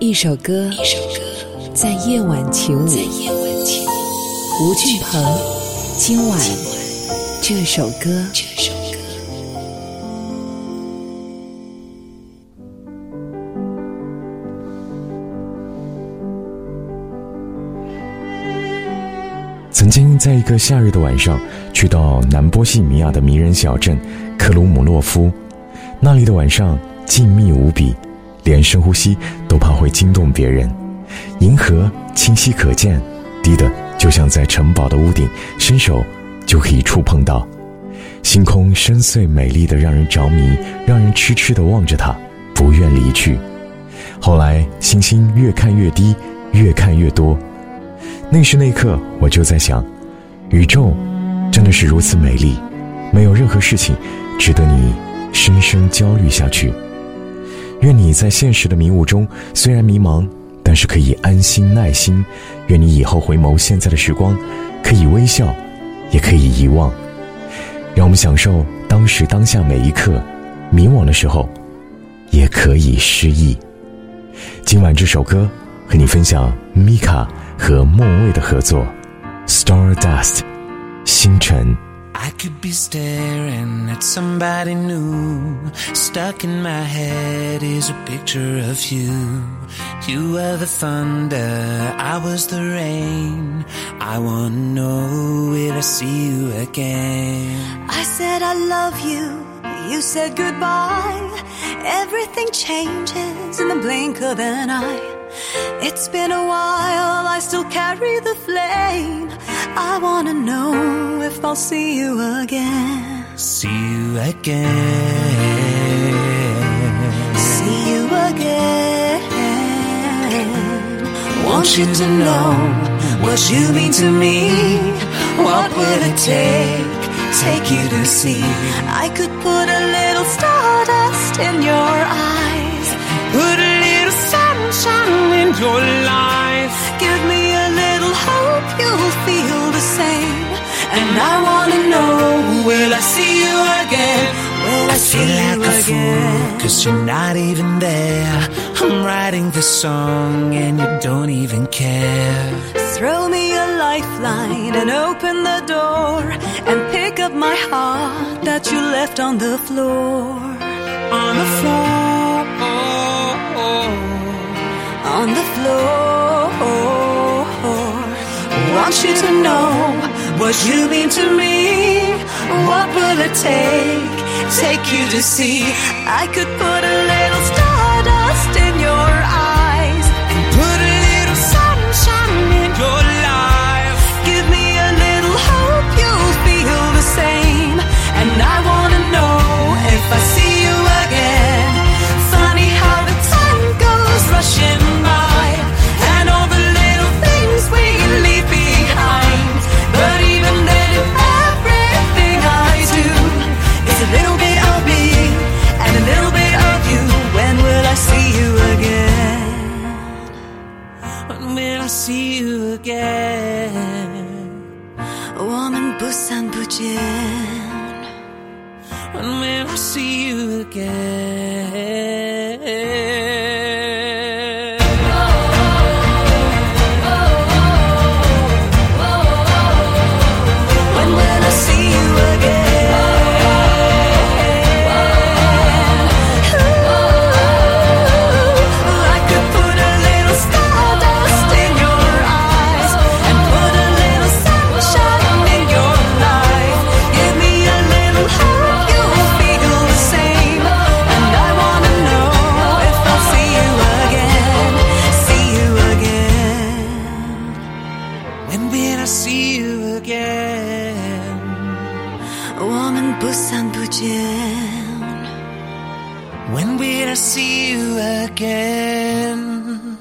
一首歌，在夜晚起舞。吴俊鹏，今晚这首歌。曾经在一个夏日的晚上，去到南波西米亚的迷人小镇克鲁姆洛夫，那里的晚上静谧无比，连深呼吸都怕会惊动别人。银河清晰可见，低的就像在城堡的屋顶，伸手就可以触碰到。星空深邃美丽的，让人着迷，让人痴痴的望着它，不愿离去。后来星星越看越低，越看越多。那时那刻，我就在想，宇宙真的是如此美丽，没有任何事情值得你深深焦虑下去。愿你在现实的迷雾中，虽然迷茫，但是可以安心耐心。愿你以后回眸现在的时光，可以微笑，也可以遗忘。让我们享受当时当下每一刻，迷惘的时候，也可以失忆。今晚这首歌和你分享，米卡。和莫蔚的合作，《Stardust》星辰。I could be staring at somebody new. Stuck in my head is a picture of you. You were the thunder, I was the rain. I wanna know will I see you again? I said I love you, you said goodbye. Everything changes in the blink of an eye. It's been a while, I still carry the flame. I wanna know if I'll see you again. See you again. See you again. Want you to know what you mean to me. What will it take? Take you to see. I could put a little stardust in your eyes. Put a little sunshine in your life. I wanna know, will I see you again? Will I, I feel like a fool, cause you're not even there. I'm writing this song and you don't even care. Throw me a lifeline and open the door and pick up my heart that you left on the floor. On the floor. On the floor. Want you to know what you mean to me. What will it take? Take you to see. I could put a 我们不散不见。 When will I see you again? When will I see you again? 我们不散不见。 When will I see you again?